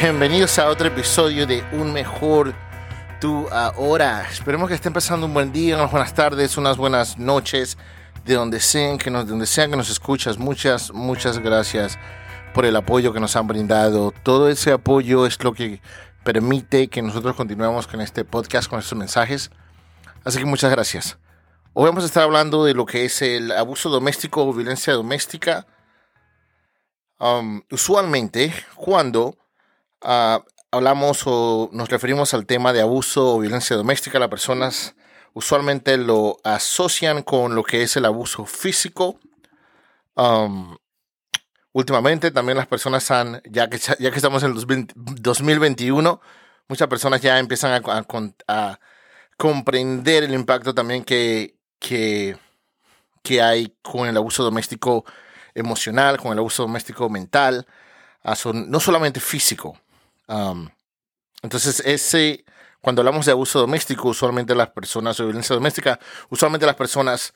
bienvenidos a otro episodio de Un Mejor Tú Ahora. Esperemos que estén pasando un buen día, unas buenas tardes, unas buenas noches, de donde sean que nos, de donde sean que nos escuchas. Muchas, muchas gracias por el apoyo que nos han brindado. Todo ese apoyo es lo que permite que nosotros continuemos con este podcast, con estos mensajes. Así que muchas gracias. Hoy vamos a estar hablando de lo que es el abuso doméstico o violencia doméstica. Um, usualmente, cuando uh, hablamos o nos referimos al tema de abuso o violencia doméstica, las personas usualmente lo asocian con lo que es el abuso físico. Últimamente también las personas han, ya que, ya que estamos en el 2021, muchas personas ya empiezan a, a, comprender el impacto también que, que, que, hay con el abuso doméstico emocional, con el abuso doméstico mental, no solamente físico. Entonces, ese, cuando hablamos de abuso doméstico, usualmente las personas, o violencia doméstica, usualmente las personas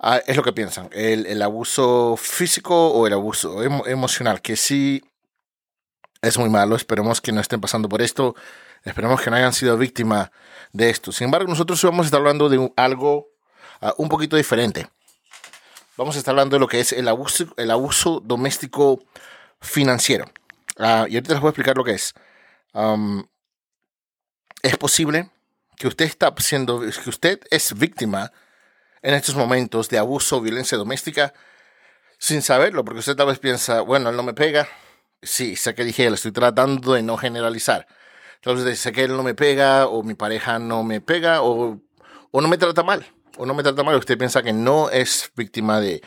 Ah, es lo que piensan. El, el, abuso físico o el abuso emocional, que sí es muy malo. Esperemos que no estén pasando por esto. Esperemos que no hayan sido víctimas de esto. Sin embargo, nosotros vamos a estar hablando de algo uh, un poquito diferente. Vamos a estar hablando de lo que es el abuso, el abuso doméstico financiero. Uh, y ahorita les voy a explicar lo que es. Es posible que usted está siendo, que usted es víctima en estos momentos de abuso o violencia doméstica sin saberlo, porque usted tal vez piensa, bueno, él no me pega. Sí, sé que dije, le estoy tratando de no generalizar. Entonces, sé que él no me pega, o mi pareja no me pega, o no me trata mal, o no me trata mal. Usted piensa que no es víctima de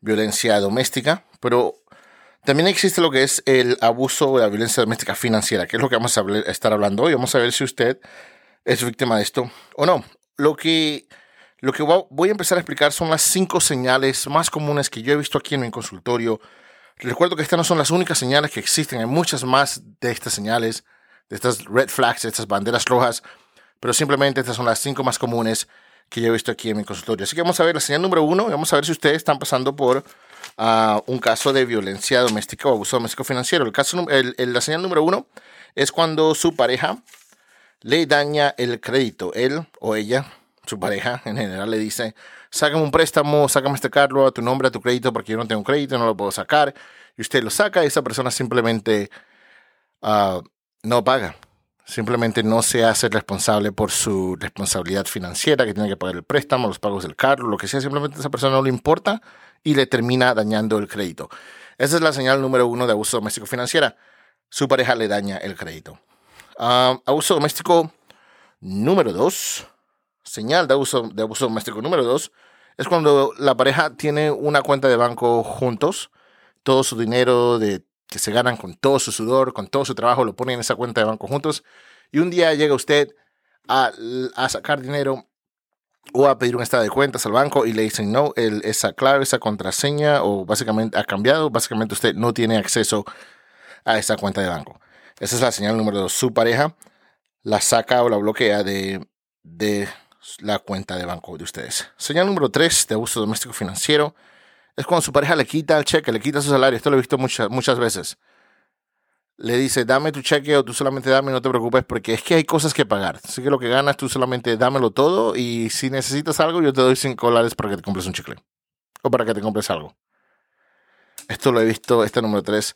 violencia doméstica, pero también existe lo que es el abuso o la violencia doméstica financiera, que es lo que vamos a estar hablando hoy. Vamos a ver si usted es víctima de esto o no. Lo que lo que voy a empezar a explicar son las cinco señales más comunes que yo he visto aquí en mi consultorio. Recuerdo que estas no son las únicas señales que existen, hay muchas más de estas señales, de estas red flags, de estas banderas rojas, pero simplemente estas son las cinco más comunes que yo he visto aquí en mi consultorio. Así que vamos a ver la señal número uno y vamos a ver si ustedes están pasando por uh, un caso de violencia doméstica o abuso doméstico financiero. El caso, la señal número uno es cuando su pareja le daña el crédito, él o ella su pareja en general le dice, sácame un préstamo, sácame este carro a tu nombre, a tu crédito, porque yo no tengo crédito, no lo puedo sacar. Y usted lo saca y esa persona simplemente uh, no paga. Simplemente no se hace responsable por su responsabilidad financiera, que tiene que pagar el préstamo, los pagos del carro, lo que sea. Simplemente a esa persona no le importa y le termina dañando el crédito. Esa es la señal número uno de abuso doméstico financiera. Su pareja le daña el crédito. Uh, abuso doméstico número dos señal de abuso, de abuso doméstico número dos es cuando la pareja tiene una cuenta de banco juntos, todo su dinero de, que se ganan con todo su sudor, con todo su trabajo, lo ponen en esa cuenta de banco juntos, y un día llega usted a, a sacar dinero o a pedir un estado de cuentas al banco y le dicen no, el, esa clave, esa contraseña o básicamente ha cambiado, básicamente usted no tiene acceso a esa cuenta de banco. Esa es la señal número dos. Su pareja la saca o la bloquea de, de la cuenta de banco de ustedes. Señal número 3 de abuso doméstico financiero es cuando su pareja le quita el cheque, le quita su salario. Esto lo he visto muchas, muchas veces. Le dice, dame tu cheque o tú solamente dame, no te preocupes, porque es que hay cosas que pagar. Así que lo que ganas tú solamente dámelo todo y si necesitas algo yo te doy 5 dólares para que te compres un chicle o para que te compres algo. Esto lo he visto, este número 3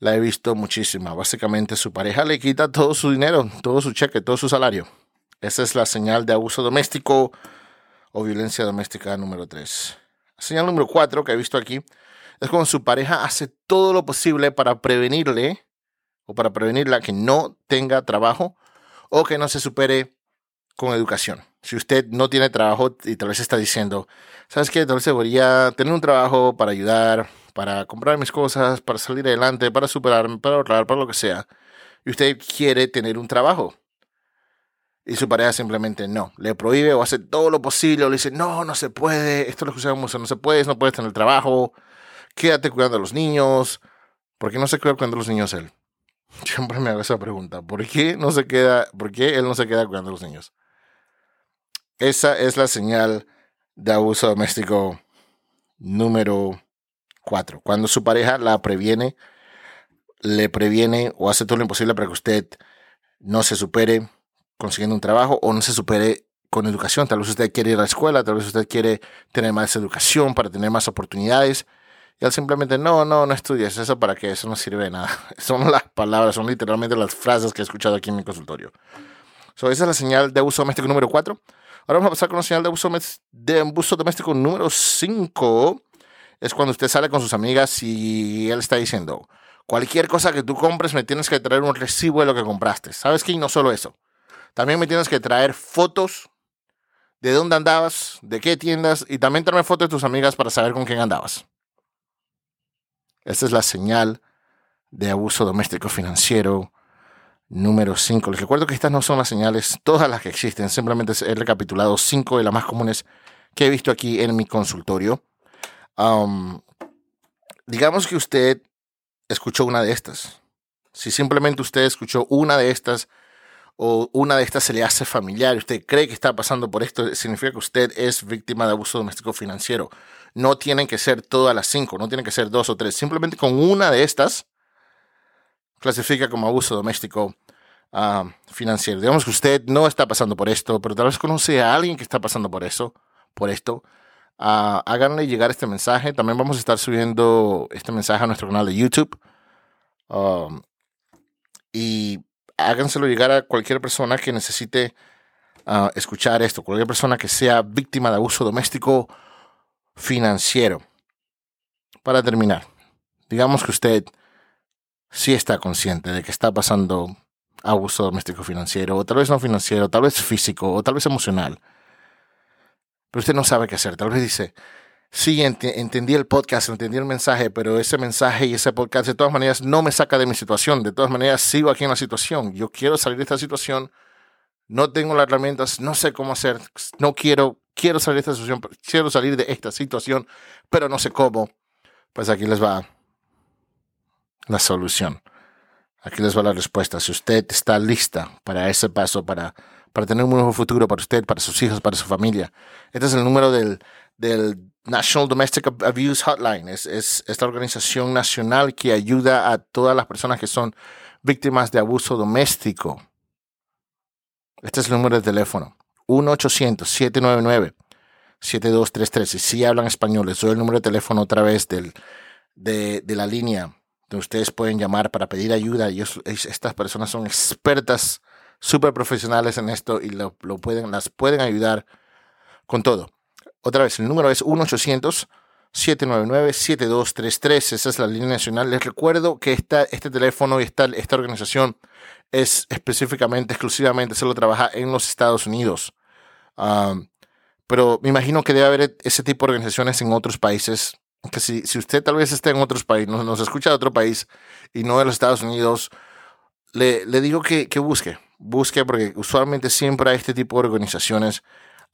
la he visto muchísima. Básicamente su pareja le quita todo su dinero, todo su cheque, todo su salario esa es la señal de abuso doméstico o violencia doméstica número 3. Señal número 4 que he visto aquí es cuando su pareja hace todo lo posible para prevenirle o para prevenirla que no tenga trabajo o que no se supere con educación. Si usted no tiene trabajo y tal vez está diciendo, ¿sabes qué? Tal vez debería tener un trabajo para ayudar, para comprar mis cosas, para salir adelante, para superarme, para ahorrar, para lo que sea. Y usted quiere tener un trabajo y su pareja simplemente no, le prohíbe o hace todo lo posible o le dice, no, no se puede, esto es lo que usamos, no se puede, no puedes tener trabajo, quédate cuidando a los niños. ¿Por qué no se queda cuidando a los niños él? Siempre me hago esa pregunta. ¿Por qué no se queda, por qué él no se queda cuidando a los niños? Esa es la señal de abuso doméstico número cuatro. Cuando su pareja la previene le previene o hace todo lo imposible para que usted no se supere consiguiendo un trabajo o no se supere con educación. Tal vez usted quiere ir a la escuela, tal vez usted quiere tener más educación para tener más oportunidades. Y él simplemente, no, no, no estudies. ¿Eso para qué? Eso no sirve de nada. Son las palabras, son literalmente las frases que he escuchado aquí en mi consultorio. So, esa es la señal de abuso doméstico número 4. Ahora vamos a pasar con la señal de abuso, de abuso doméstico número 5. Es cuando usted sale con sus amigas y él está diciendo, cualquier cosa que tú compres me tienes que traer un recibo de lo que compraste. ¿Sabes qué? Y no solo eso. También me tienes que traer fotos de dónde andabas, de qué tiendas y también traerme fotos de tus amigas para saber con quién andabas. Esta es la señal de abuso doméstico financiero número 5. Les recuerdo que estas no son las señales, todas las que existen, simplemente he recapitulado cinco de las más comunes que he visto aquí en mi consultorio. digamos que usted escuchó una de estas. Si simplemente usted escuchó una de estas o una de estas se le hace familiar y usted cree que está pasando por esto, significa que usted es víctima de abuso doméstico financiero. No tienen que ser todas las cinco, no tienen que ser dos o tres. Simplemente con una de estas clasifica como abuso doméstico ah, financiero. Digamos que usted no está pasando por esto, pero tal vez conoce a alguien que está pasando por eso, por esto. Uh, háganle llegar este mensaje. También vamos a estar subiendo este mensaje a nuestro canal de YouTube. Um, y háganselo llegar a cualquier persona que necesite ah, escuchar esto, cualquier persona que sea víctima de abuso doméstico financiero. Para terminar, digamos que usted sí está consciente de que está pasando abuso doméstico financiero, o tal vez no financiero, tal vez físico, o tal vez emocional. Pero usted no sabe qué hacer. Tal vez dice, sí, entendí el podcast, entendí el mensaje, pero ese mensaje y ese podcast de todas maneras no me saca de mi situación. De todas maneras, sigo aquí en la situación. Yo quiero salir de esta situación. No tengo las herramientas, no sé cómo hacer, no quiero, quiero salir de esta situación, quiero salir de esta situación, pero no sé cómo. Pues aquí les va la solución. Aquí les va la respuesta. Si usted está lista para ese paso, para, para tener un nuevo futuro para usted, para sus hijos, para su familia, este es el número del, del National Domestic Abuse Hotline. Es, es esta organización nacional que ayuda a todas las personas que son víctimas de abuso doméstico. Este es el número de teléfono. 1-800-799-7233. Y si hablan español, les doy el número de teléfono otra vez del, de, de la línea donde ustedes pueden llamar para pedir ayuda. estas personas son expertas, súper profesionales en esto y lo, lo pueden, las pueden ayudar con todo. Otra vez, el número es 1-800-799-7233. Esa es la línea nacional. Les recuerdo que esta, este teléfono y esta, esta organización es específicamente, exclusivamente, solo trabaja en los Estados Unidos. pero me imagino que debe haber ese tipo de organizaciones en otros países. Que si, si usted tal vez esté en otros países, nos, nos, escucha de otro país y no de los Estados Unidos, le, le digo que, que, busque. Busque porque usualmente siempre hay este tipo de organizaciones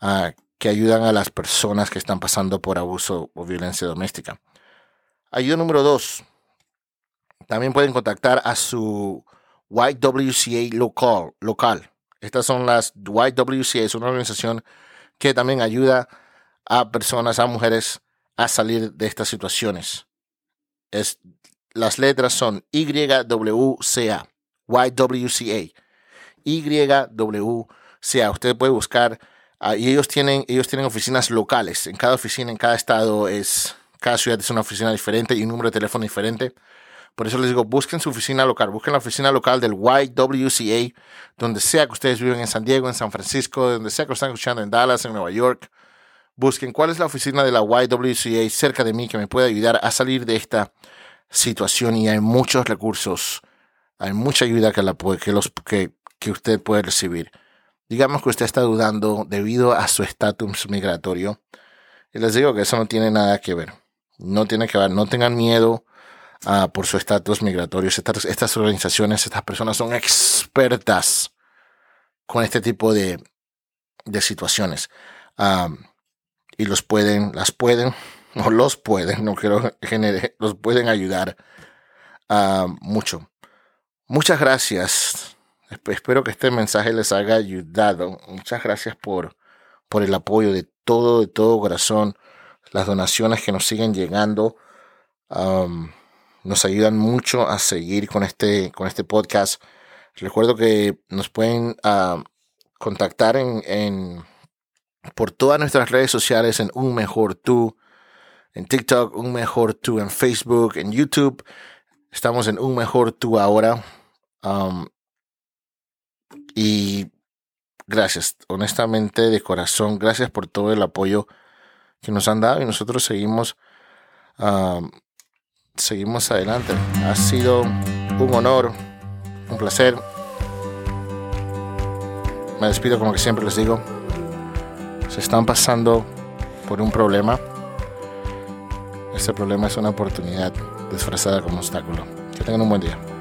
uh, que ayudan a las personas que están pasando por abuso o violencia doméstica. Ayuda número dos. También pueden contactar a su YWCA local. Estas son las YWCA, es una organización que también ayuda a personas, a mujeres, a salir de estas situaciones. Es, las letras son YWCA, YWCA, YWCA. Usted puede buscar Ah, y ellos tienen, ellos tienen oficinas locales. En cada oficina, en cada estado, es, cada ciudad es una oficina diferente y un número de teléfono diferente. Por eso les digo, busquen su oficina local, busquen la oficina local del YWCA, donde sea que ustedes viven en San Diego, en San Francisco, donde sea que estén escuchando en Dallas, en Nueva York. Busquen cuál es la oficina de la YWCA cerca de mí que me pueda ayudar a salir de esta situación y hay muchos recursos, hay mucha ayuda que, la, que, los, que, que usted puede recibir digamos que usted está dudando debido a su estatus migratorio, y les digo que eso no tiene nada que ver. No tiene que ver, no tengan miedo por su estatus migratorio. Estas, organizaciones, estas personas son expertas con este tipo de, de situaciones. Y los pueden, las pueden, o los pueden, no quiero generar, los pueden ayudar mucho. Muchas gracias Espero que este mensaje les haya ayudado. Muchas gracias por, por el apoyo de todo, de todo corazón, las donaciones que nos siguen llegando. nos ayudan mucho a seguir con este, con este podcast. Recuerdo que nos pueden contactar en, en, por todas nuestras redes sociales en Un Mejor Tú, en TikTok, Un Mejor Tú, en Facebook, en YouTube. Estamos en Un Mejor Tú ahora. Um, y gracias, honestamente, de corazón, gracias por todo el apoyo que nos han dado y nosotros seguimos, um, seguimos adelante. Ha sido un honor, un placer. Me despido como que siempre les digo. Se están pasando por un problema. Este problema es una oportunidad disfrazada como obstáculo. Que tengan un buen día.